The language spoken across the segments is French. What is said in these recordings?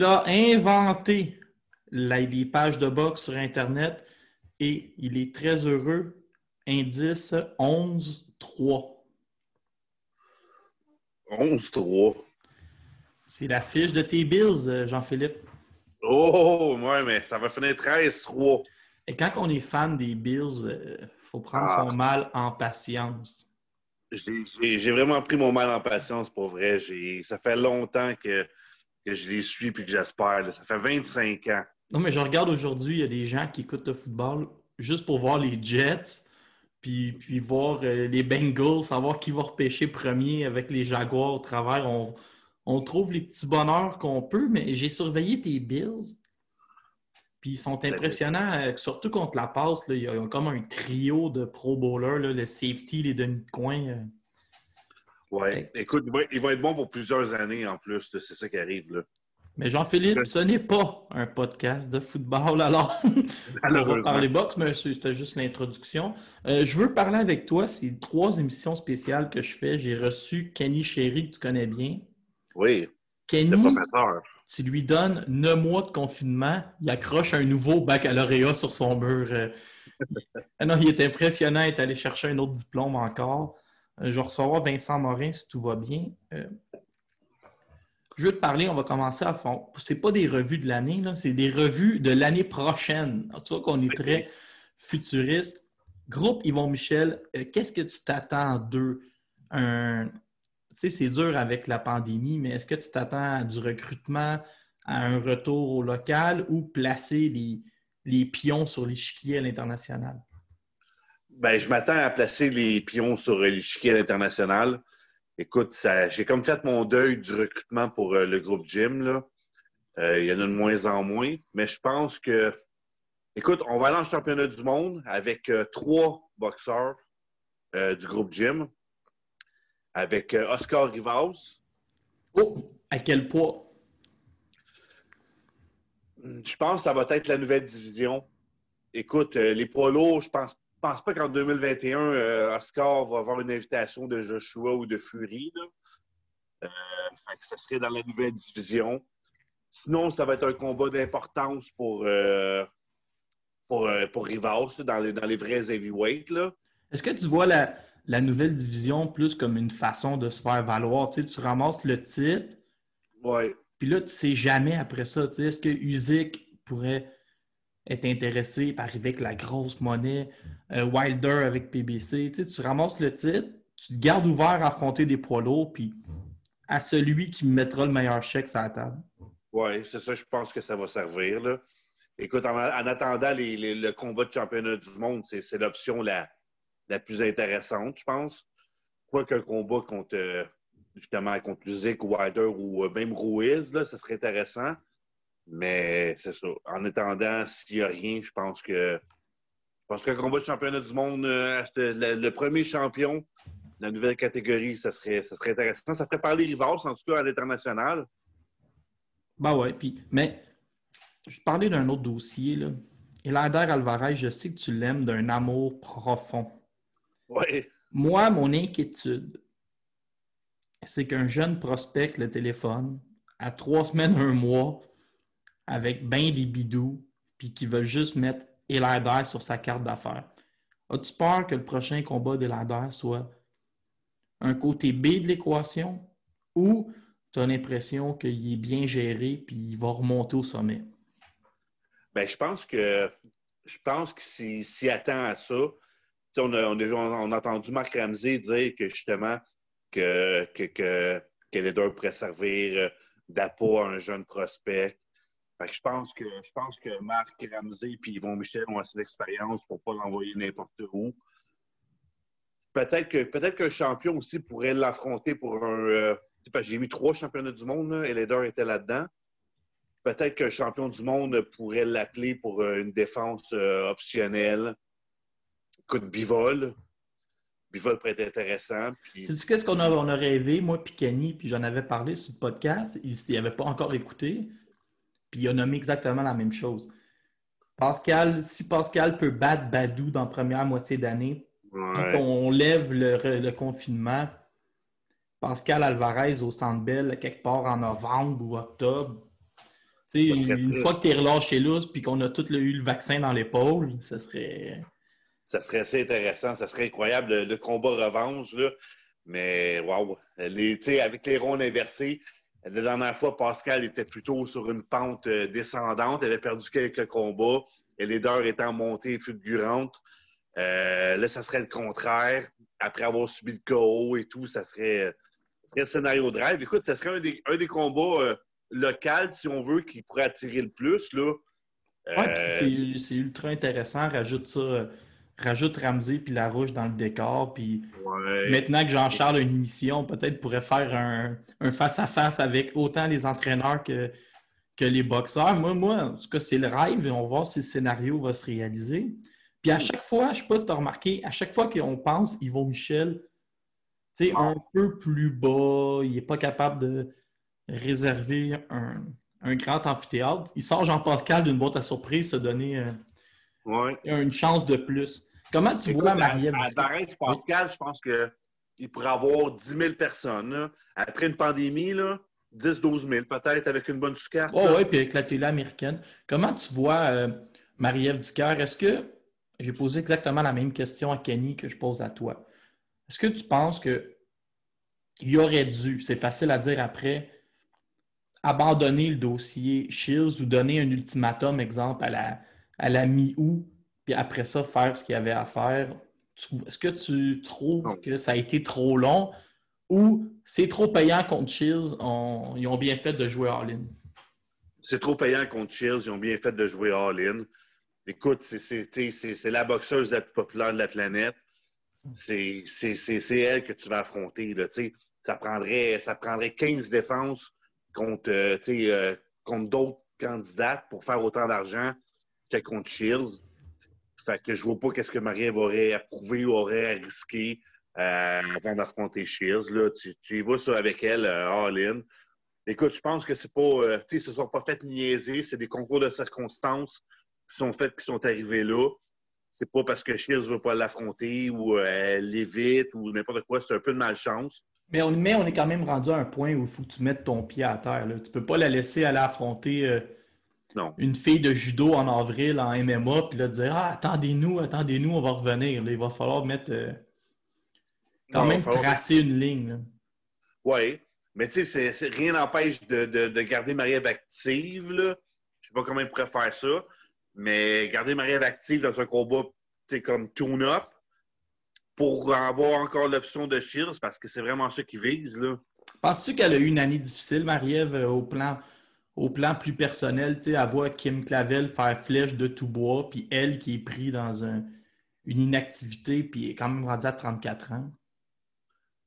Il a inventé la- les pages de boxe sur Internet et il est très heureux. Indice 11-3. 11-3. C'est la fiche de tes Bills, euh, Jean-Philippe. Oh, ouais, mais ça va finir 13-3. Et quand on est fan des Bills, il faut prendre Ah. son mal en patience. J'ai- vraiment pris mon mal en patience pour vrai. Ça fait longtemps que, que je les suis et que j'espère. là. Ça fait 25 ans. Non, mais je regarde aujourd'hui, il y a des gens qui écoutent le football juste pour voir les Jets, puis, puis voir euh, les Bengals, savoir qui va repêcher premier avec les Jaguars au travers. On, on trouve les petits bonheurs qu'on peut, mais j'ai surveillé tes Bills, puis ils sont impressionnants, euh, surtout contre la passe. là. il y a comme un trio de Pro Bowlers, le safety, les demi Ouais. Écoute, il va, il va être bon pour plusieurs années en plus. C'est ça qui arrive. Là. Mais Jean-Philippe, ce n'est pas un podcast de football, alors on va parler boxe, mais c'était juste l'introduction. Euh, je veux parler avec toi, c'est trois émissions spéciales que je fais. J'ai reçu Kenny Sherry, que tu connais bien. Oui, le Kenny, professeur. tu lui donnes neuf mois de confinement, il accroche un nouveau baccalauréat sur son mur. euh. Ah non, il est impressionnant, il est allé chercher un autre diplôme encore. Euh, Je recevoir Vincent Morin si tout va bien. Euh, Je veux te parler, on va commencer à fond. C'est pas des revues de l'année, c'est des revues de l'année prochaine. Tu vois qu'on est très futuriste. Groupe Yvon Michel, euh, qu'est-ce que tu t'attends d'eux? Un... Tu sais, c'est dur avec la pandémie, mais est-ce que tu t'attends du recrutement, à un retour au local ou placer les, les pions sur l'échiquier à l'international? Ben, je m'attends à placer les pions sur euh, l'échiquier international. Écoute, j'ai comme fait mon deuil du recrutement pour euh, le groupe Gym. Là. Euh, il y en a de moins en moins. Mais je pense que, écoute, on va aller en championnat du monde avec trois boxeurs du groupe Gym. Avec Oscar Rivas. Oh! À quel poids? Je pense que ça va être la nouvelle division. Écoute, les poids lourds, je pense, pense pas qu'en 2021, euh, Oscar va avoir une invitation de Joshua ou de Fury. là. Euh, fait que ça serait dans la nouvelle division. Sinon, ça va être un combat d'importance pour, euh, pour, pour Rivas, là, dans, les, dans les vrais heavyweights. Est-ce que tu vois la, la nouvelle division plus comme une façon de se faire valoir? Tu, sais, tu ramasses le titre, Ouais. puis là, tu sais jamais après ça. tu sais, Est-ce que Usyk pourrait être intéressé par arriver avec la grosse monnaie? euh, Wilder avec PBC? Tu, sais, tu ramasses le titre, tu te gardes ouvert à affronter des poids lourds, puis à celui qui mettra le meilleur chèque sur la table. Oui, c'est ça, je pense que ça va servir. Là. Écoute, en, en attendant les- les- le combat de championnat du monde, c'est c'est l'option la, la plus intéressante, je pense. Quoi qu'un combat contre euh, justement contre Luzik, Wilder ou euh, même Ruiz, là, ça serait intéressant. Mais c'est ça. En attendant, s'il n'y a rien, je pense que je pense qu'un combat de championnat du monde, euh, le, le premier champion de la nouvelle catégorie, ça serait, ça serait intéressant. Ça ferait parler Rivas, en tout cas à l'international. Ben ouais, puis, mais je parler d'un autre dossier. Là. Elander Alvarez, je sais que tu l'aimes d'un amour profond. Oui. Moi, mon inquiétude, c'est qu'un jeune prospect le téléphone à trois semaines, un mois, avec ben des bidous, puis qui veut juste mettre Elander sur sa carte d'affaires. As-tu peur que le prochain combat d'Elander soit un côté B de l'équation ou tu as l'impression qu'il est bien géré puis il va remonter au sommet? Ben, je pense que je pense qu'il s'y attend à ça. On a, on, a, entendu Marc Ramsey dire que justement que, que, que, que les deux pourraient servir euh, d'appât à un jeune prospect. Je pense que je pense que Marc Ramsey et Yvon Michel ont assez d'expérience pour ne pas l'envoyer n'importe où. Peut-être que peut-être qu'un champion aussi pourrait l'affronter pour un. Euh, j'ai mis trois championnats du monde et les deux étaient là-dedans. Peut-être qu'un champion du monde pourrait l'appeler pour euh, une défense euh, optionnelle. Coup de bivol. Bivol pourrait être intéressant. Puis... Sais-tu qu'est-ce qu'on a, on a rêvé, moi puis Kenny, puis j'en avais parlé sur le podcast. Il n'y avait pas encore écouté. Puis il a nommé exactement la même chose. Pascal, si Pascal peut battre Badou dans la première moitié d'année, Ouais. puis qu'on lève le, le confinement, Pascal Alvarez au Centre Bell, quelque part en novembre ou octobre. Une fois que tu es relâché là, puis qu'on a tous eu le vaccin dans l'épaule, ça serait. Ça serait assez intéressant, ça serait incroyable le, le combat revanche. Là. Mais waouh, avec les rondes inversées, la dernière fois, Pascal était plutôt sur une pente euh, descendante. Il avait perdu quelques combats. Et les deux étaient en montée fulgurante. Euh, là, ça serait le contraire. Après avoir subi le KO et tout, ça serait, ça serait le scénario de rêve. Écoute, ça serait un des, un des combats euh, locaux, si on veut, qui pourrait attirer le plus. Là. Ouais, puis Euh, c'est- c'est ultra intéressant. Rajoute ça, euh, rajoute Ramsey puis Larouche dans le décor. Puis ouais. maintenant que Jean-Charles a une émission, peut-être pourrait faire un, un face-à-face avec autant les entraîneurs que, que les boxeurs. Moi, moi, en tout cas, c'est le rêve et on va voir si le scénario va se réaliser. Puis à chaque fois, je ne sais pas si tu as remarqué, à chaque fois qu'on pense Yvon Michel, tu sais, un peu plus bas, il n'est pas capable de réserver un, un grand amphithéâtre. Il sort Jean-Pascal d'une boîte à surprise se donner euh, ouais. une chance de plus. Comment tu Écoute, vois à, Marie-Ève à Dicard? Paris, Pascal, je pense qu'il pourrait avoir 10 000 personnes. là. Après une pandémie, là, 10-12 000 peut-être, avec une bonne sous-carte. Oh, oui, puis avec la télé américaine. Comment tu vois euh, Marie-Ève Ducœur? Est-ce que j'ai posé exactement la même question à Kenny que je pose à toi? Est-ce que tu penses que il aurait dû, c'est facile à dire après, abandonner le dossier Shields ou donner un ultimatum, exemple, à la, à la mi-août, puis après ça, faire ce qu'il y avait à faire? Est-ce que tu trouves Non. que ça a été trop long ou c'est trop payant contre on- ils ont bien fait de jouer all-in? C'est trop payant contre Shields. Ils ont bien fait de jouer all-in. Écoute, c'est- la boxeuse la plus populaire de la planète. C'est elle que tu vas affronter. Là, ça, prendrait, ça prendrait 15 défenses contre, euh, euh, contre d'autres candidates pour faire autant d'argent que contre Shields. Fait que je vois pas qu'est-ce que Marie-Ève aurait approuvé ou aurait risqué euh, avant d'affronter Shields. Là. Tu, tu y vas ça avec elle, euh, all-in. Écoute, je pense que c'est pas. euh, tu sais, sont pas fait niaiser. C'est des concours de circonstances qui sont faits, qui sont arrivés là. C'est pas parce que Shields veut pas l'affronter ou euh, elle l'évite ou n'importe quoi. C'est un peu de malchance. Mais on, mais on est quand même rendu à un point où il faut que tu mettes ton pied à terre. Là. Tu peux pas la laisser aller affronter Non. une fille de judo en avril en MMA puis là dire Ah, attendez-nous, attendez-nous, on va revenir. Là, il va falloir mettre euh, quand Non, même falloir- tracer une ligne. Oui. Mais tu sais, rien n'empêche de, de- de garder Marie-Ève active. Là. Je sais pas comment ils pourraient faire ça. Mais garder Marie-Ève active dans un combat comme tune-up pour avoir encore l'option de Shields parce que c'est vraiment ça qu'ils visent. Penses-tu qu'elle a eu une année difficile, Marie-Ève, euh, au plan, au plan plus personnel? Tu sais, elle voit Kim Clavel faire flèche de tout bois, puis elle qui est prise dans un- une inactivité, puis est quand même rendue à 34 ans.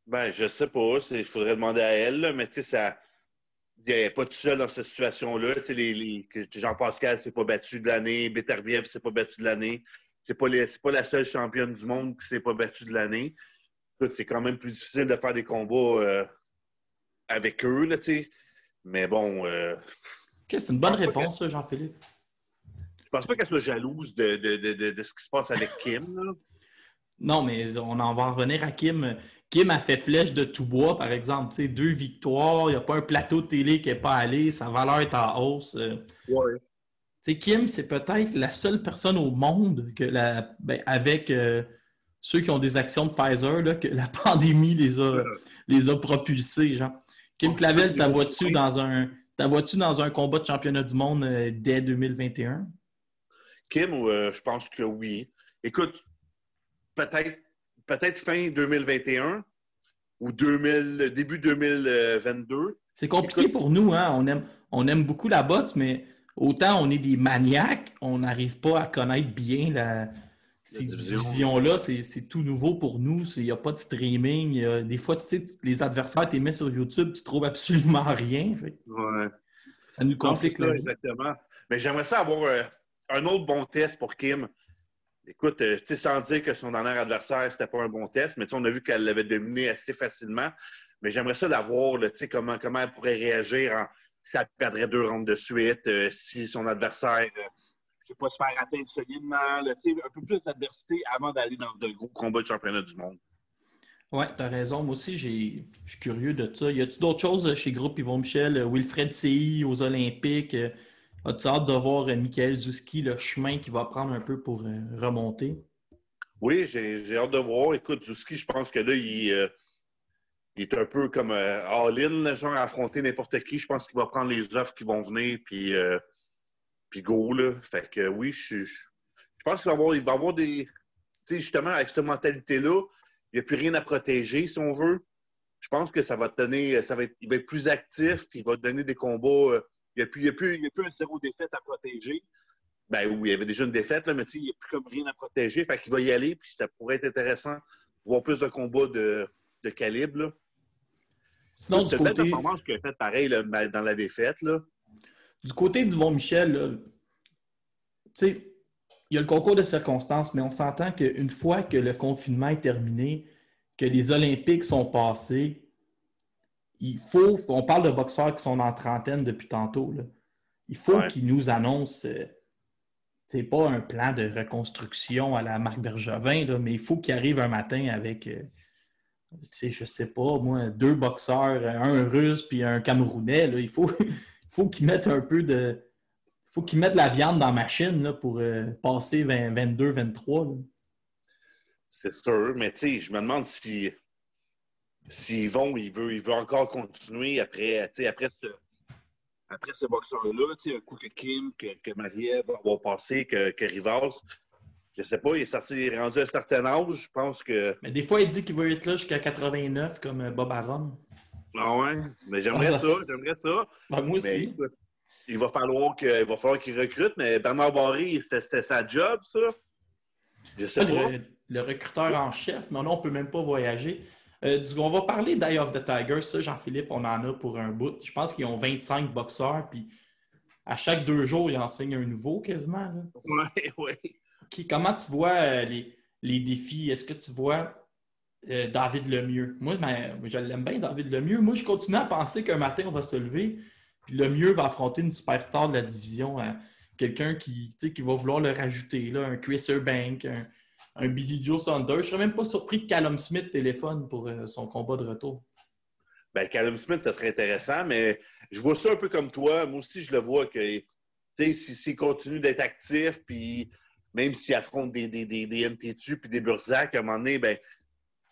Ben, je sais pas. Il faudrait demander à elle, mais tu sais, ça. Il n'est pas tout seul dans cette situation-là. Les, les- Jean-Pascal s'est pas battu de l'année, Beterbiev s'est pas battu de l'année. C'est pas, pas la seule championne du monde qui s'est pas battue de l'année. C'est quand même plus difficile de faire des combats euh, avec eux, là. Mais bon, euh, c'est une bonne réponse, ça, Jean-Philippe. je pense pas qu'elle soit jalouse de, de, de, de, ce qui se passe avec Kim. Là. Non, mais on en va en revenir à Kim. Kim a fait flèche de tout bois, par exemple. Tu sais, deux victoires, il n'y a pas un plateau de télé qui n'est pas allé, sa valeur est en hausse. Euh, Ouais. Tu sais, Kim, c'est peut-être la seule personne au monde que la, ben, avec euh, ceux qui ont des actions de Pfizer, là, que la pandémie les a, les a propulsés. Genre. Kim Clavel, ta vois-tu dans un ta vois-tu dans un combat de championnat du monde euh, dès 2021? Kim, euh, je pense que oui. Écoute, peut-être peut-être fin 2021 ou 2000, début 2022. C'est compliqué Écoute- pour nous, hein? On aime, on aime beaucoup la boxe, mais autant on est des maniaques, on n'arrive pas à connaître bien la, ces division. divisions-là. C'est tout nouveau pour nous. Il n'y a pas de streaming. A- des fois, tu sais, les adversaires, tu les mets sur YouTube, tu trouves absolument rien. Fait Ouais. ça nous Non, complique ça, exactement. Mais j'aimerais ça avoir euh, un autre bon test pour Kim. Écoute, euh, tu sais, sans dire que son dernier adversaire, c'était pas un bon test, mais on a vu qu'elle l'avait dominé assez facilement. Mais j'aimerais ça la voir, là, tu sais, comment, comment elle pourrait réagir en, si elle perdrait deux rounds de suite, euh, si son adversaire, je sais pas, se faire atteindre solidement, là, tu un peu plus d'adversité avant d'aller dans de gros combats de championnat du monde. Ouais, t'as raison. Moi aussi, j'ai- je suis curieux de ça. Y a-tu d'autres choses euh, chez Groupe Yvon Michel, euh, Wilfred CI aux Olympiques? euh, As-tu hâte de voir Michael Zuski, le chemin qu'il va prendre un peu pour remonter? Oui, j'ai hâte de voir. Écoute, Zuski, je pense que là, il, euh, il est un peu comme euh, all-in, genre à affronter n'importe qui. Je pense qu'il va prendre les offres qui vont venir, puis, euh, puis go, là. Fait que oui, je, je, je pense qu'il va avoir, il va avoir des... Tu sais, justement, avec cette mentalité-là, il n'y a plus rien à protéger, si on veut. Je pense que ça va te donner... Ça va être, il va être plus actif, puis il va donner des combats... euh, il n'y a, plus- il y a, plus- il y a plus un zéro défaite à protéger. Ben oui, il y avait déjà une défaite, là, mais tu sais, il n'y a plus comme rien à protéger. Fait qu'il va y aller, puis ça pourrait être intéressant voir plus de combats de, de calibre. Là. Sinon, C'est une belle performance qu'il a fait pareil là, ben, dans la défaite. Là. Du côté d'Yvon Michel, tu sais, il y a le concours de circonstances, mais on s'entend qu'une fois que le confinement est terminé, que les Olympiques sont passés, il faut, on parle de boxeurs qui sont en trentaine depuis tantôt, là. il faut Ouais. qu'ils nous annoncent, euh, c'est pas un plan de reconstruction à la Marc Bergevin, là, mais il faut qu'il arrive un matin avec, euh, je sais pas, moi, deux boxeurs, un russe puis un camerounais, là. il faut, faut qu'ils mettent un peu de... Il faut qu'ils mettent la viande dans la machine là, pour euh, passer 20 22, 23. là. C'est sûr, mais tu sais, je me demande si s'ils vont, il veut, il veut encore continuer après, après ce, après ce boxeur-là, un coup que Kim, que, que Marie-Ève va avoir passé, que, que Rivas, je sais pas, il est, sorti, il est rendu à un certain âge, je pense que. Mais des fois, il dit qu'il veut être là jusqu'à 89 comme euh, Bob Arum. Ah ouais, mais j'aimerais Ah, ça- ça, j'aimerais ça. Ben, moi aussi. il va falloir que- il va falloir qu'il recrute, mais Bernard Barré, c'était sa job, ça. Je sais pas. le, le recruteur en chef, mais non, on ne peut même pas voyager. Euh, du- on va parler d'Eye of the Tiger, ça, Jean-Philippe, on en a pour un bout. Je pense qu'ils ont 25 boxeurs, puis à chaque deux jours, ils enseignent un nouveau quasiment. ouais. Qui- comment tu vois euh, les, les défis? Est-ce que tu vois euh, David Lemieux? Moi, ben, je l'aime bien, David Lemieux. Moi, je continue à penser qu'un matin, on va se lever, puis Lemieux va affronter une superstar de la division, hein. quelqu'un qui, qui va vouloir le rajouter, là, un Chris Bank, un, Billy Joe Saunders. Je ne serais même pas surpris que Callum Smith téléphone pour euh, son combat de retour. Ben, Callum Smith, ça serait intéressant, mais je vois ça un peu comme toi. Moi aussi, je le vois que, s'il continue d'être actif, puis même s'il affronte des, des, des, des MTTU des Burzac, à un moment donné, ben,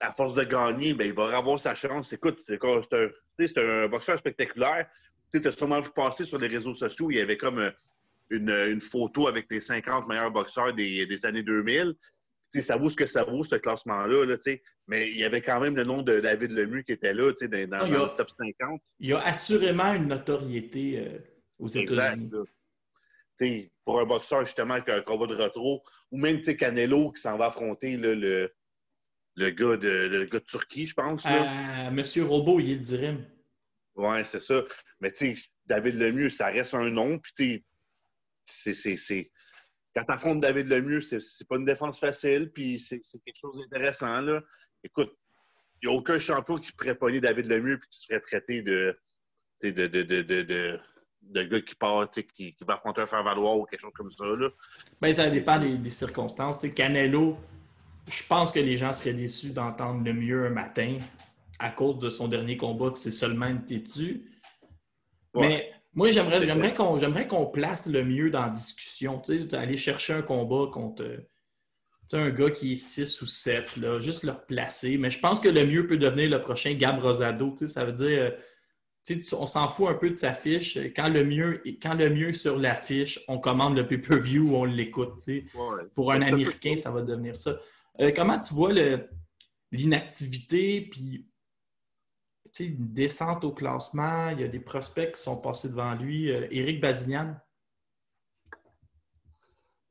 à force de gagner, ben, il va avoir sa chance. Écoute, c'est un, un boxeur spectaculaire. Tu as sûrement vu passer sur les réseaux sociaux, il y avait comme euh, une, une photo avec les 50 meilleurs boxeurs des, des années 2000. Tu sais, ça vaut ce que ça vaut, ce classement-là. Là, mais il y avait quand même le nom de David Lemieux qui était là, dans, dans- a- le top 50. Il y a assurément une notoriété euh, aux. États-Unis. pour un boxeur, justement, qui a un combat de retour, ou même Canelo qui s'en va affronter là, le, le, gars de, le gars de Turquie, je pense. Là. Euh, Monsieur Robot, il est le dirim. Ouais, c'est ça. Mais tu sais, David Lemieux, ça reste un nom. Puis tu sais. Quand tu affrontes David Lemieux, c'est pas une défense facile, puis c'est quelque chose d'intéressant. là. Écoute, il n'y a aucun champion qui pourrait pogner David Lemieux puis qui serait traité de, tu sais, de, de, de, de, de, gars qui part, tu sais, qui, qui va affronter un faire-valoir ou quelque chose comme ça. Là. Ben, ça dépend des, des circonstances. Tu sais, Canelo, je pense que les gens seraient déçus d'entendre le mieux un matin à cause de son dernier combat, que c'est seulement une têtue. Ouais. Mais moi, j'aimerais, qu'on, j'aimerais qu'on place le mieux dans la discussion. Tu sais, aller chercher un combat contre tu sais, un gars qui est 6 ou 7, là, juste le replacer. Mais je pense que le mieux peut devenir le prochain Gab Rosado. Tu sais, ça veut dire euh, tu sais, on s'en fout un peu de sa fiche. Quand le mieux, quand le mieux sur l'affiche, on commande le pay-per-view ou on l'écoute. tu sais. Ouais. Pour un Américain, ça va devenir ça. Euh, comment tu vois l'inactivité, puis une descente au classement? Il y a des prospects qui sont passés devant lui. Euh, Éric Bazignan,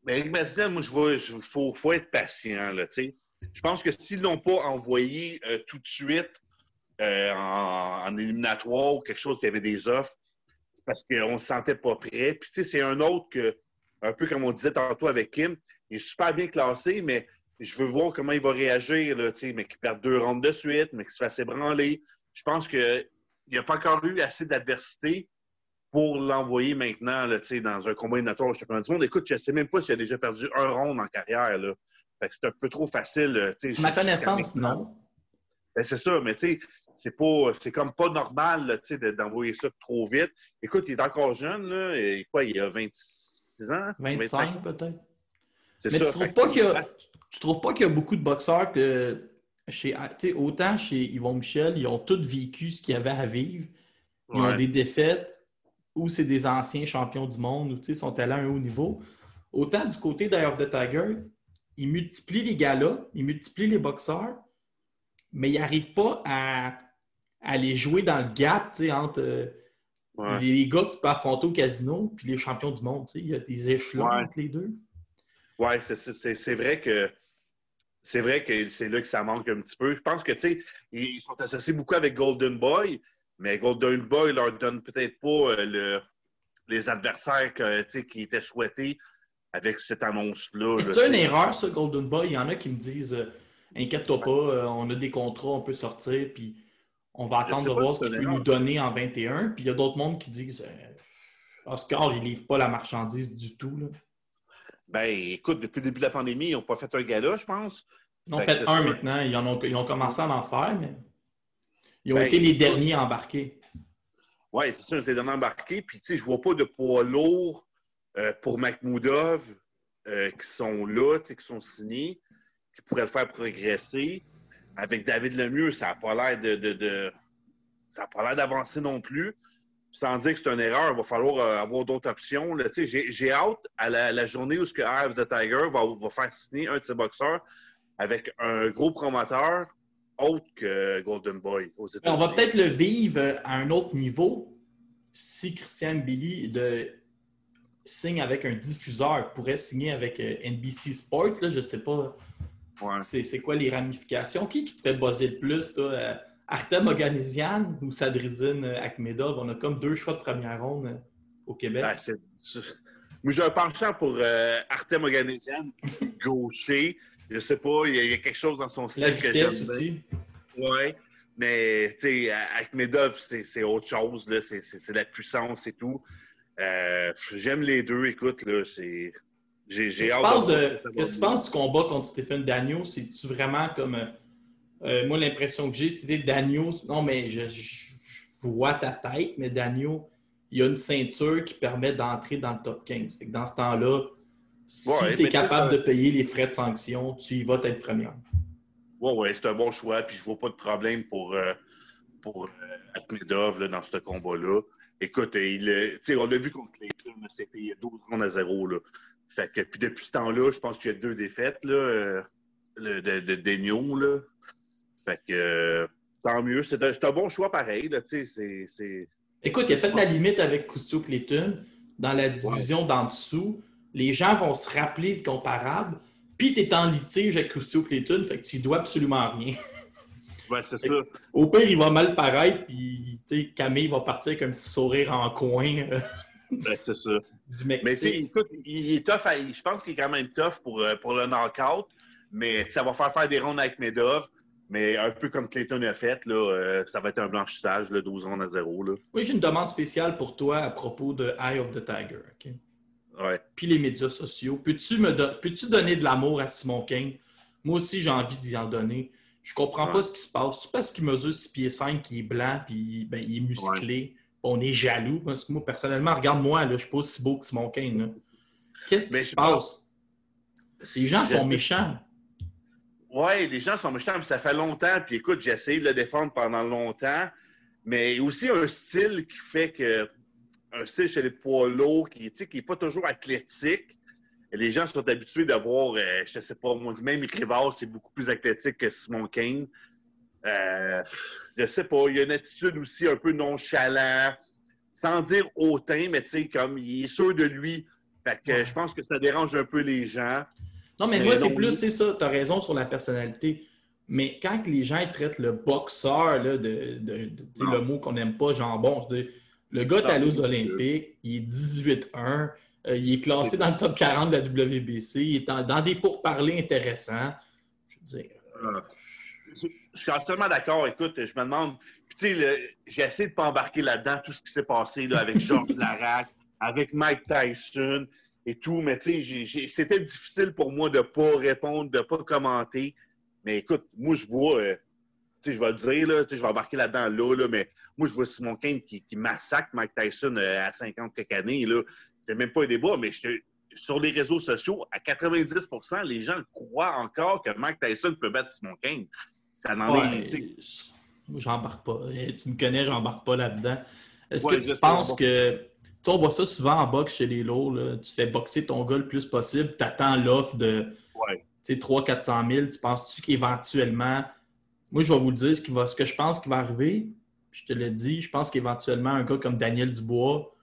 Eric Mazda, moi, je vois, il faut, être patient, là. Je pense que s'ils l'ont pas envoyé euh, tout de suite en, éliminatoire ou quelque chose, s'il y avait des offres, c'est parce qu'on ne se sentait pas prêt. Puis, c'est un autre que, un peu comme on disait tantôt avec Kim, il est super bien classé, mais je veux voir comment il va réagir, là, tu sais, mais qu'il perde deux rondes de suite, mais qu'il se fasse ébranler. Je pense qu'il n'y a pas encore eu assez d'adversité pour l'envoyer maintenant là, tu sais, dans un combat éliminatoire au championnat du monde. Écoute, je ne sais même pas s'il a déjà perdu un round en carrière. Là. Fait que c'est un peu trop facile. à ma connaissance, non. Ben, c'est ça, mais tu sais, c'est pas, c'est comme pas normal là, d'envoyer ça trop vite. Écoute, il est encore jeune, là, et quoi, il a 26 ans? 25 peut-être. C'est Mais ça. tu trouves pas que- qu'il y a, tu trouves pas qu'il y a beaucoup de boxeurs que chez, sais, autant chez Yvon Michel, ils ont tous vécu ce qu'il y avait à vivre. Ils ont des défaites ou c'est des anciens champions du monde ou sont allés à un haut niveau. Autant du côté d'ailleurs de Tiger, ils multiplient les gars-là, ils multiplient les boxeurs, mais ils n'arrivent pas à, à les jouer dans le gap entre euh, Ouais. les, les gars que tu peux affronter au casino puis les champions du monde. Il y a des échelons Ouais. entre les deux. Ouais, c'est- vrai que c'est vrai que c'est là que ça manque un petit peu. Je pense que tu sais, ils sont associés beaucoup avec Golden Boy, mais Golden Boy leur donne peut-être pas euh, le- les adversaires que, qui étaient souhaités avec cette annonce-là. là, C'est une erreur, ça, Golden Boy. Il y en a qui me disent euh, Inquiète-toi pas, euh, on a des contrats, on peut sortir, puis on va attendre de voir ce qu'il peut nous donner en 21. Puis il y a d'autres mondes qui disent euh, Oscar, il livre pas la marchandise du tout. Là. Ben, écoute, depuis le début de la pandémie, ils n'ont pas fait un gala, je pense. Ils ont Fait un maintenant. Ils, en ont, ils ont commencé à en faire, mais ils ont Ben, été les derniers embarqués. Oui, c'est ça, on s'est donné embarqué. Puis, tu sais, je vois pas de poids lourd euh, pour Makhmoudov euh, qui sont là, tu sais, qui sont signés, qui pourraient le faire progresser. Avec David Lemieux, ça n'a pas l'air de, de- de- ça a pas l'air d'avancer non plus. Sans dire que c'est une erreur, il va falloir euh, avoir d'autres options. J'ai hâte à la, la journée où ce que Eye of the Tiger va, va faire signer un de ses boxeurs avec un gros promoteur autre que Golden Boy aux États-Unis. On va peut-être le vivre à un autre niveau si Christian Billy de, signe avec un diffuseur, pourrait signer avec euh, NBC Sports. Là, je ne sais pas Ouais. c'est c'est quoi les ramifications? Qui, qui te fait buzzer le plus? Toi? Artem Oganesian ou Sadrizine euh, Akhmedov? On a comme deux choix de première ronde euh, au Québec. Ben, Moi, j'ai un penchant pour euh, Artem Oganesian, gaucher. Je sais pas, il y, a, il y a quelque chose dans son style que j'aime aussi. Ouais. Mais, tu sais, Akhmedov, c'est autre chose. C'est la puissance et tout. Euh, J'aime les deux. Écoute, là, c'est... J'ai hâte qu'est-ce que tu penses du combat contre Stéphane Dagneau? C'est-tu vraiment comme. Euh, moi, l'impression que j'ai, c'était Dagneau. Non, mais je, vois ta tête, mais Dagneau, il y a une ceinture qui permet d'entrer dans le top 15. Fait que dans ce temps-là, si Ouais, tu es capable de payer les frais de sanction, tu y vas être première. Ouais, ouais, c'est un bon choix. Puis je vois pas de problème pour, euh, pour euh, là, dans ce combat-là. Écoute, euh, il, on l'a vu contre Clayton, là, c'était il y a 12 rounds à 0. Là. Fait que, puis depuis ce temps-là, je pense qu'il y a deux défaites là, le- de, de là. Fait que euh, tant mieux. C'est un, bon choix pareil. Là. Écoute, il a fait la limite avec Coustio Clayton dans la division d'en dessous. Les gens vont se rappeler le comparable. Puis tu es en litige avec Coustio Clayton, fait que tu dois absolument rien. Ouais, c'est ça. Au pire, il va mal paraître, puis Camille va partir avec un petit sourire en coin euh, Ben, c'est ça. du Mais Mexique. écoute, il est tough. à- je pense qu'il est quand même tough pour, euh, pour le knockout. Mais ça va faire faire des rondes avec Medov. Mais un peu comme Clayton a fait, là, euh, ça va être un blanchissage, là, 12 rondes à 0. Là. Oui, j'ai une demande spéciale pour toi à propos de Eye of the Tiger. ok? Ouais. Puis les médias sociaux. Peux-tu me don- peux-tu donner de l'amour à Simon King? Moi aussi, j'ai envie d'y en donner. Je comprends Ouais. pas ce qui se passe. C'est parce qu'il mesure 6 pieds 5, qu'il est blanc, puis ben, il est musclé. On est jaloux. Parce que moi, personnellement, regarde-moi, je suis pas aussi beau que Simon King. Qu'est-ce qui se passe? Les gens sont méchants. Ouais, les gens sont méchants, ça fait longtemps. Puis écoute, j'ai essayé de le défendre pendant longtemps. mais aussi un style qui fait que un style chez les poids lourds qui n'est pas toujours athlétique. Et les gens sont habitués de voir, euh, je sais pas, moi, même Rivard, c'est beaucoup plus athlétique que Simon Kane. Euh, je sais pas, il y a une attitude aussi un peu nonchalant, sans dire hautain, mais tu sais, comme il est sûr de lui. Fait que je pense que ça dérange un peu les gens. Non, mais moi, c'est plus, tu ça, tu as raison sur la personnalité. Mais quand les gens traitent le boxeur, là, de, de- le mot qu'on n'aime pas, jambon, le gars est allé aux Olympiques, il est 18-1, euh, il est classé dans le top 40 de la WBC, il est dans des pourparlers intéressants. Je veux dire, Euh, Je je suis absolument d'accord. Écoute, je me demande. Puis, tu sais, j'ai essayé de ne pas embarquer là-dedans, tout ce qui s'est passé là, avec Georges Larac, avec Mike Tyson et tout. Mais, tu sais, c'était difficile pour moi de ne pas répondre, de ne pas commenter. Mais écoute, moi, je vois. euh, tu sais, je vais le dire, là, tu sais, je vais embarquer là-dedans, là, là, mais moi, je vois Simon Kane qui, qui massacre Mike Tyson euh, à 50 quelques années, là. C'est même pas un débat, mais je sur les réseaux sociaux, à 90% les gens croient encore que Mike Tyson peut battre Simon Kane. Ça en ouais, est. moi, j'embarque pas. Eh, Tu me connais, j'embarque pas là-dedans. Est-ce Ouais, que tu penses que. On voit ça souvent en boxe chez les lots. là. Tu fais boxer ton gars le plus possible, tu attends l'offre de Ouais. tu sais, 300-400 000. Tu penses-tu qu'éventuellement. Moi, je vais vous le dire, ce, qui va, ce que je pense qui va arriver, je te l'ai dit, je pense qu'éventuellement, un gars comme Daniel Dubois,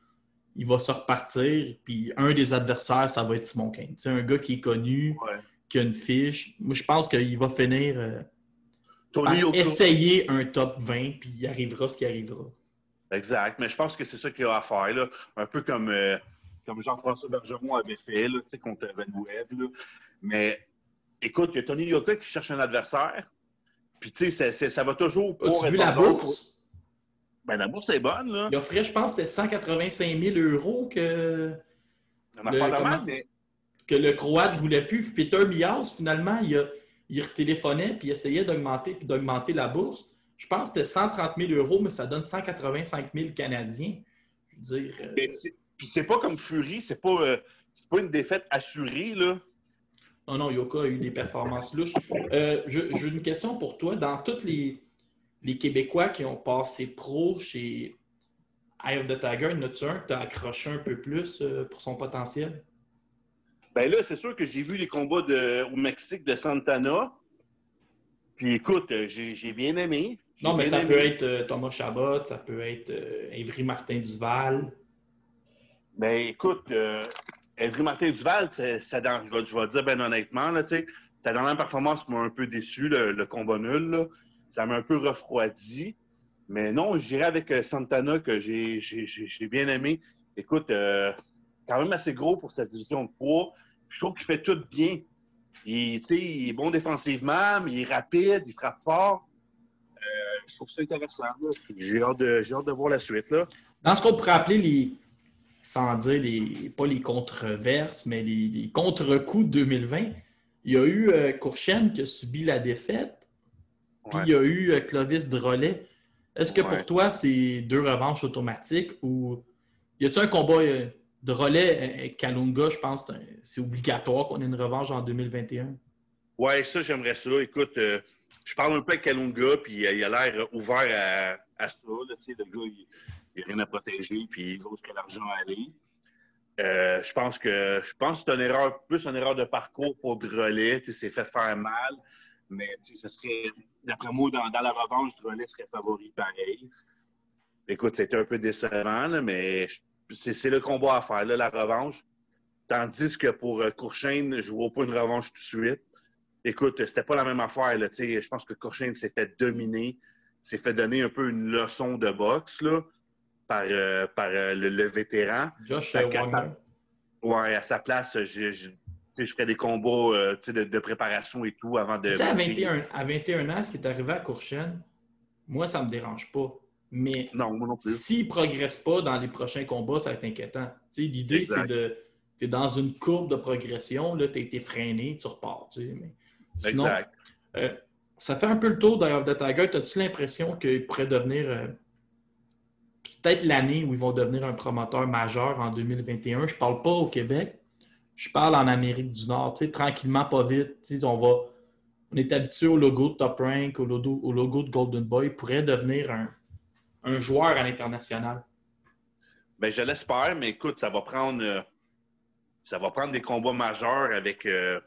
il va se repartir, puis un des adversaires, ça va être Simon Kane. Sais, un gars qui est connu, Ouais. qui a une fiche. Moi, je pense qu'il va finir. euh, par essayer un top 20, puis il arrivera ce qui arrivera. Exact. Mais je pense que c'est ça qu'il y a à faire, là. Un peu comme, euh, comme Jean-François Bergeron avait fait, là, contre Vanuev. Mais écoute, il y a Tony Yoka qui cherche un adversaire. Puis, tu sais, ça, va toujours pour. As-tu vu la bourse? Ben, la bourse est bonne, là. Il offrait, je pense, c'était 185 000 euros que, On a Le- pas de comment- mal, mais. que le Croate ne voulait plus. Peter Mias, finalement, il, a, il retéléphonait puis il essayait d'augmenter puis d'augmenter la bourse. Je pense que c'était 130 000 euros, mais ça donne 185 000 Canadiens. Je veux dire, euh, mais c'est- Puis c'est pas comme Fury, c'est pas, euh, pas une défaite assurée, là. Non, non, Yoka a eu des performances louches. Euh, J'ai une question pour toi. Dans tous les, les Québécois qui ont passé pro chez Eye of the Tiger, a-tu un que tu as accroché un peu plus pour son potentiel? Ben là, c'est sûr que j'ai vu les combats de, au Mexique de Santana. Puis écoute, j'ai j'ai bien aimé. Non, mais ça aimé. peut être euh, Thomas Chabot, ça peut être euh, Évry Martin Duval. Ben écoute, euh, Martin Duval, ça dans- je, vais, je vais le dire bien honnêtement, là, tu sais, sa dernière performance m'a un peu déçu, le, le combat nul. là. Ça m'a un peu refroidi. Mais non, je dirais avec euh, Santana que j'ai bien aimé. Écoute, euh, quand même assez gros pour sa division de poids. Je trouve qu'il fait tout bien. Il, il est bon défensivement, mais il est rapide, il frappe fort. Euh, je trouve ça intéressant. J'ai hâte, de- j'ai hâte de voir la suite. Là. Dans ce qu'on pourrait appeler les, sans dire les, pas les controverses, mais les, les contre-coups de 2020, il y a eu euh, Courchaine qui a subi la défaite, puis Ouais. il y a eu euh, Clovis Drolet. Est-ce que Ouais. pour toi, c'est deux revanches automatiques ou y a-t-il un combat euh, Drolet et Kalunga, je pense, c'est obligatoire qu'on ait une revanche en 2021? Ouais, ça, j'aimerais ça. Écoute, euh, je parle un peu avec Kalunga, puis il a l'air ouvert à, ça. Le gars, il n'a rien à protéger, puis il va où l'argent aller. Euh, je pense que c'est une erreur, plus une erreur de parcours pour Drolet. C'est fait faire mal. Mais ce serait, d'après moi, dans, la revanche, Drolet serait favori pareil. Écoute, c'était un peu décevant, mais c'est le combat à faire, là, la revanche. Tandis que pour euh, Courchaine, je ne vois pas une revanche tout de suite. Écoute, c'était pas la même affaire. Là, tu sais, je pense que Courchaine s'est fait dominer, s'est fait donner un peu une leçon de boxe là, par, euh, par euh, le, le vétéran. Josh casse Warner. Ouais, à sa place, je, je, ferais des combats euh, de, de préparation et tout avant de. Tu sais, à 21, à 21 ans, ce qui est arrivé à Courchaine, moi, ça me dérange pas. Mais Non, moi non plus. s'il ne progresse pas dans les prochains combats, ça va être inquiétant. L'idée, c'est de. Tu es dans une courbe de progression, tu as été freiné, tu repars. mais sinon, Exact. euh, ça fait un peu le tour of the Tiger. As-tu l'impression qu'il pourrait devenir euh, peut-être l'année où ils vont devenir un promoteur majeur en 2021? Je parle pas au Québec, je parle en Amérique du Nord. tu sais, Tranquillement, pas vite. tu sais, On, va, on est habitué au logo de Top Rank, au logo, au logo de Golden Boy. Il pourrait devenir un, un joueur à l'international. Ben, je l'espère, mais écoute, ça va prendre euh, ça va prendre des combats majeurs avec euh,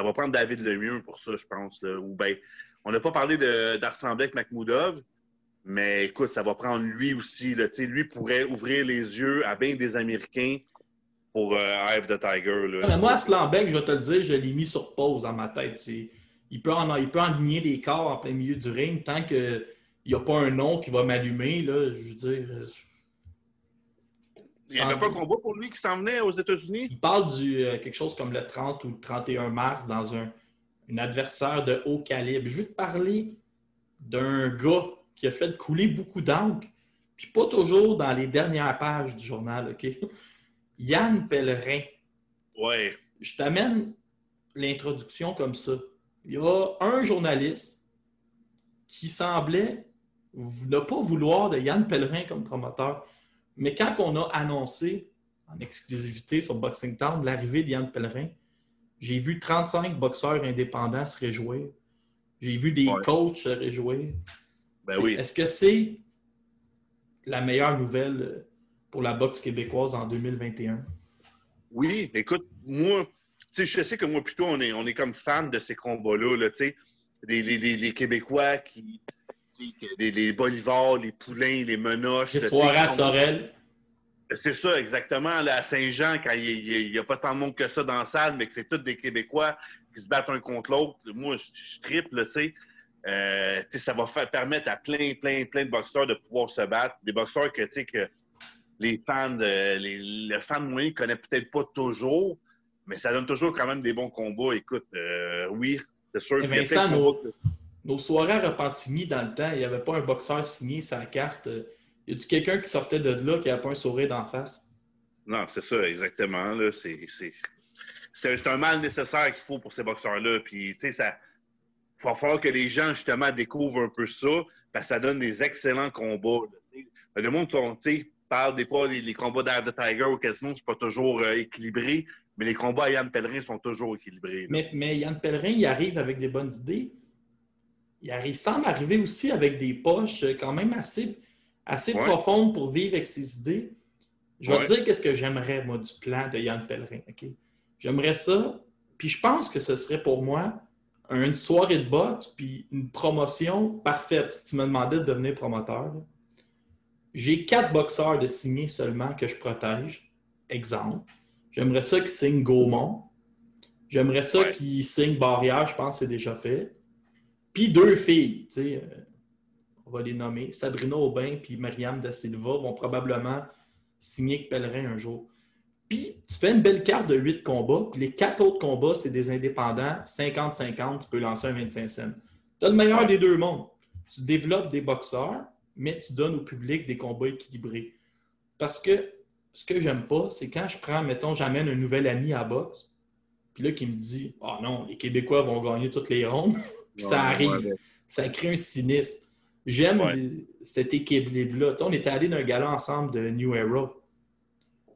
ça va prendre David Lemieux pour ça, je pense. Ou ben, on n'a pas parlé d'Arsembler avec mais écoute, ça va prendre lui aussi. Lui pourrait ouvrir les yeux à bien des Américains pour euh, of the Tiger. Mais moi, Aslanbeck, je vais te le dire, je l'ai mis sur pause dans ma tête. Il peut, en, il peut aligner les corps en plein milieu du ring tant qu'il n'y a pas un nom qui va m'allumer. Je veux dire, Il n'y avait pas un combat pour lui qui s'en venait aux États-Unis? il parle du euh, quelque chose comme le 30 ou le 31 mars dans un, un adversaire de haut calibre. Je veux te parler d'un gars qui a fait couler beaucoup d'encre, puis pas toujours dans les dernières pages du journal, OK? Yann Pellerin. Ouais. je t'amène l'introduction comme ça. Il y a un journaliste qui semblait ne pas vouloir de Yann Pellerin comme promoteur. Mais quand on a annoncé en exclusivité sur Boxing Town l'arrivée de Yann Pellerin, j'ai vu 35 boxeurs indépendants se réjouir. J'ai vu des Ouais. coachs se réjouir. Ben oui. Est-ce que c'est la meilleure nouvelle pour la boxe québécoise en 2021? Oui, écoute, moi, tu sais, je sais que moi, plutôt, on est, on est comme fan de ces combats-là, là, les- les Québécois qui. Les, les Bolivars, les Poulains, les Menoches. Les soirées à Sorel. C'est ça, exactement. Là, à Saint-Jean, quand il n'y a pas tant de monde que ça dans la salle, mais que c'est tous des Québécois qui se battent un contre l'autre, moi, je, je triple, tu sais. Euh, tu sais, ça va faire, permettre à plein, plein, plein de boxeurs de pouvoir se battre. Des boxeurs que, que les fans, de, les, le fan moyen ne connaît peut-être pas toujours, mais ça donne toujours quand même des bons combats. Écoute, euh, oui, c'est sûr. Y a Vincent, nos, soirées à Repentigny, dans le temps, il n'y avait pas un boxeur signé sa carte. Y a-tu quelqu'un qui sortait de là qui n'avait pas un sourire d'en face? Non, c'est ça, exactement. C'est, un mal nécessaire qu'il faut pour ces boxeurs-là. Puis, tu sais, ça. Il va falloir que les gens, justement, découvrent un peu ça, parce que ça donne des excellents combats. là. Le monde, tu sais, parle des fois, les, les combats d'Air de Tiger au casino, c'est pas toujours euh, équilibré, mais les combats à Yann Pellerin sont toujours équilibrés. là. Mais, mais Yann Pellerin, il arrive avec des bonnes idées. Il, arrive, semble arriver aussi avec des poches euh, quand même assez, assez Ouais. profondes pour vivre avec ses idées. Je vais Ouais. te dire qu'est-ce que j'aimerais, moi, du plan de Yann Pellerin. J'aimerais ça. Puis je pense que ce serait pour moi une soirée de boxe puis une promotion parfaite. Si tu me demandais de devenir promoteur, j'ai quatre boxeurs de signer seulement que je protège. Exemple. J'aimerais ça qu'ils signent Gaumont. J'aimerais ça Ouais. qu'ils signent Barrière, je pense que c'est déjà fait. Puis deux filles, tu sais, euh, on va les nommer. Sabrina Aubin puis Marianne Da Silva vont probablement signer avec Pellerin un jour. Puis tu fais une belle carte de huit combats, puis les quatre autres combats, c'est des indépendants, 50-50, tu peux lancer un 25 cents. Tu as le meilleur des deux mondes. Tu développes des boxeurs, mais tu donnes au public des combats équilibrés. Parce que ce que j'aime pas, c'est quand je prends, mettons, j'amène un nouvel ami à boxe, puis là, qui me dit Ah non, les Québécois vont gagner toutes les rondes, puis ça arrive. ouais, Ça crée un cynisme. J'aime les- cet équilibre-là. Tu sais, on était allé d'un gala ensemble de New Era.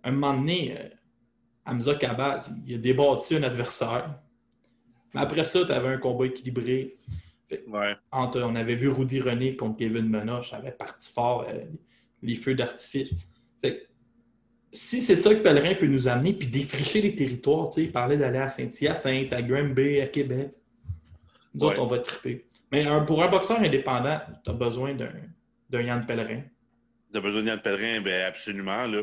Un moment donné, euh, Hamza Kabaz, il a débattu un adversaire. Mais après ça, tu avais un combat équilibré. Entre, on avait vu Rudy René contre Kevin Menoche, ça avait parti fort, euh, les feux d'artifice. Fait si c'est ça que Pellerin peut nous amener, puis défricher les territoires, tu sais, il parlait d'aller à Saint-Hyacinthe, à Granby, à Québec. Nous autres, on va triper. Mais un- pour un boxeur indépendant, tu as besoin d'un d'un Yann Pellerin. T'as besoin de Yann Pellerin, ben absolument. Là.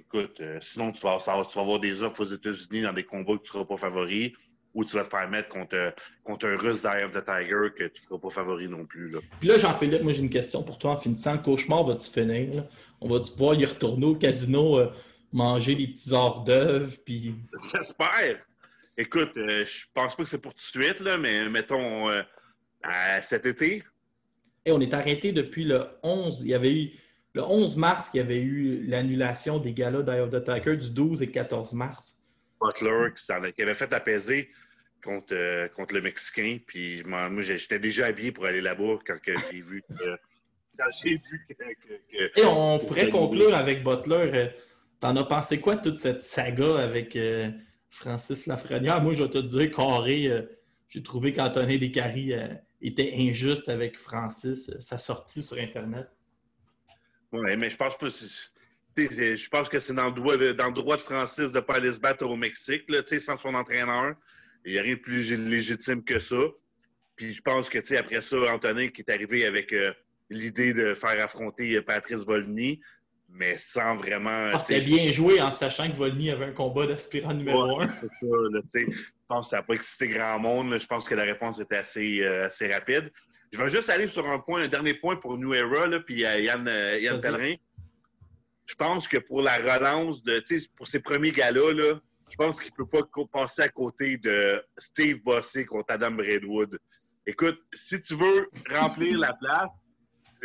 Écoute, euh, sinon, tu vas, ça tu vas avoir des offres aux États-Unis dans des combats que tu ne seras pas favori ou tu vas te faire mettre contre, euh, contre un russe of the Tiger que tu ne seras pas favori non plus. Là. Puis là, Jean-Philippe, moi j'ai une question pour toi en finissant. Le cauchemar va-tu finir? là? On va-tu pouvoir y retourner au casino, euh, manger des petits hors d'œuvre, puis J'espère! Écoute, euh, je pense pas que c'est pour tout de suite, là, mais mettons euh, cet été. Et on est arrêté depuis le 11. Il y avait eu le 11 mars, il y avait eu l'annulation des galas d'Eye of the Tiger du 12 et 14 mars. Butler qui, avait fait apaiser contre, euh, contre le Mexicain. Puis moi, j'étais déjà habillé pour aller là-bas quand j'ai vu que, quand j'ai vu que, que- que- Et on pourrait conclure avec Butler. Euh, T'en as pensé quoi de toute cette saga avec Francis Lafrenière? Moi, je vais te dire, carré, euh, j'ai trouvé qu'Anthony Descaries euh, était injuste avec Francis, euh, sa sortie sur Internet. Ouais, mais je pense pas. Je pense que c'est dans le droit de, Francis de ne pas aller se battre au Mexique, sans son entraîneur. Il n'y a rien de plus lég- légitime que ça. Puis je pense que après ça, Anthony qui est arrivé avec l'idée de faire affronter Patrice Volny, mais sans vraiment. Ah, C'était bien joué en sachant que Volny avait un combat d'aspirant numéro Ouais, 1. c'est ça, là. Je pense que ça n'a pas excité grand monde. là. Je pense que la réponse était assez, euh, assez rapide. Je vais juste aller sur un point, un dernier point pour New Era, là, puis euh, Yann, euh, Yann. Pellerin. Je pense que pour la relance, de, pour ces premiers gars-là, là, je pense qu'il ne peut pas passer à côté de Steve Bossé contre Adam Redwood. Écoute, si tu veux remplir la place,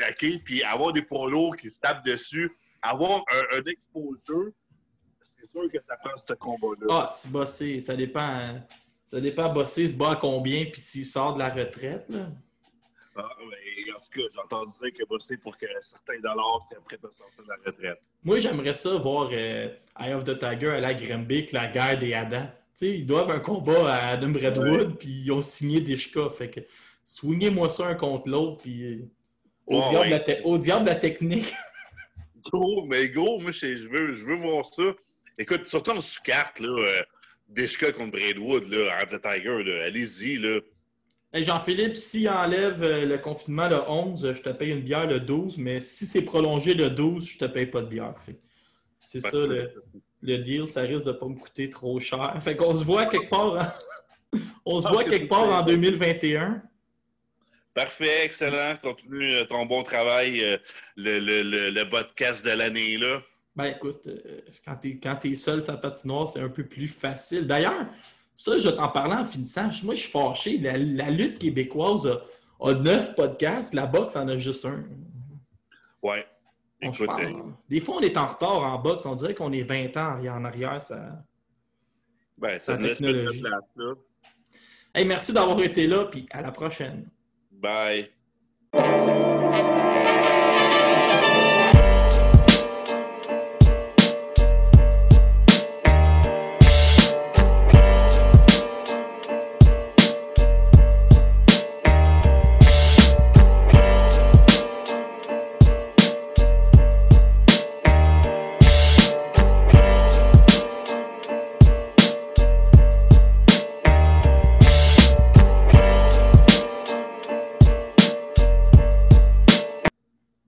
OK, puis avoir des poids lourds qui se tapent dessus, avoir un, un exposure, c'est sûr que ça prend ce combat-là. Ah, si Bossé, ça dépend. hein. Ça dépend, Bossé se bat à combien, puis s'il sort de la retraite. Là. Ah, ben, en tout cas, j'ai entendu dire que Bossé, pour que certains dollars, c'est prêt à sortir de la retraite. Moi, j'aimerais ça voir euh, Eye of the Tiger à la Grimbic, la guerre des Adams. Tu sais, ils doivent un combat à Adam Redwood, puis ils ont signé des chkas. Fait que swingez-moi ça un contre l'autre, puis euh, au, Ouais, diable ouais. la te- au diable la technique. Gros, mais gros, moi, je je veux, je veux voir ça. Écoute, surtout en sous-carte, là, euh, Deshka contre Braidwood, là, the Tiger, là, allez-y, là. Hey, Jean-Philippe, s'il enlève euh, le confinement le 11, je te paye une bière le 12, mais si c'est prolongé le 12, je te paye pas de bière. C'est ça le, le deal, ça risque de pas me coûter trop cher. Fait qu'on se voit quelque part en... On se Ah, voit que quelque part en bon. 2021. Parfait, excellent. Continue euh, ton bon travail, euh, le, le, le, le podcast de l'année, là. Ben écoute, euh, quand t'es quand t'es seul la patinoire, c'est un peu plus facile. D'ailleurs, ça, je vais t'en parler en finissant. Moi, je suis fâché. La, la lutte québécoise a, a neuf podcasts, la boxe en a juste un. Ouais. Écoute, euh, Des fois, on est en retard en boxe. On dirait qu'on est 20 ans en arrière. Ça... ben, ça laisse de place, là. Hey, merci d'avoir été là, puis à la prochaine. Bye.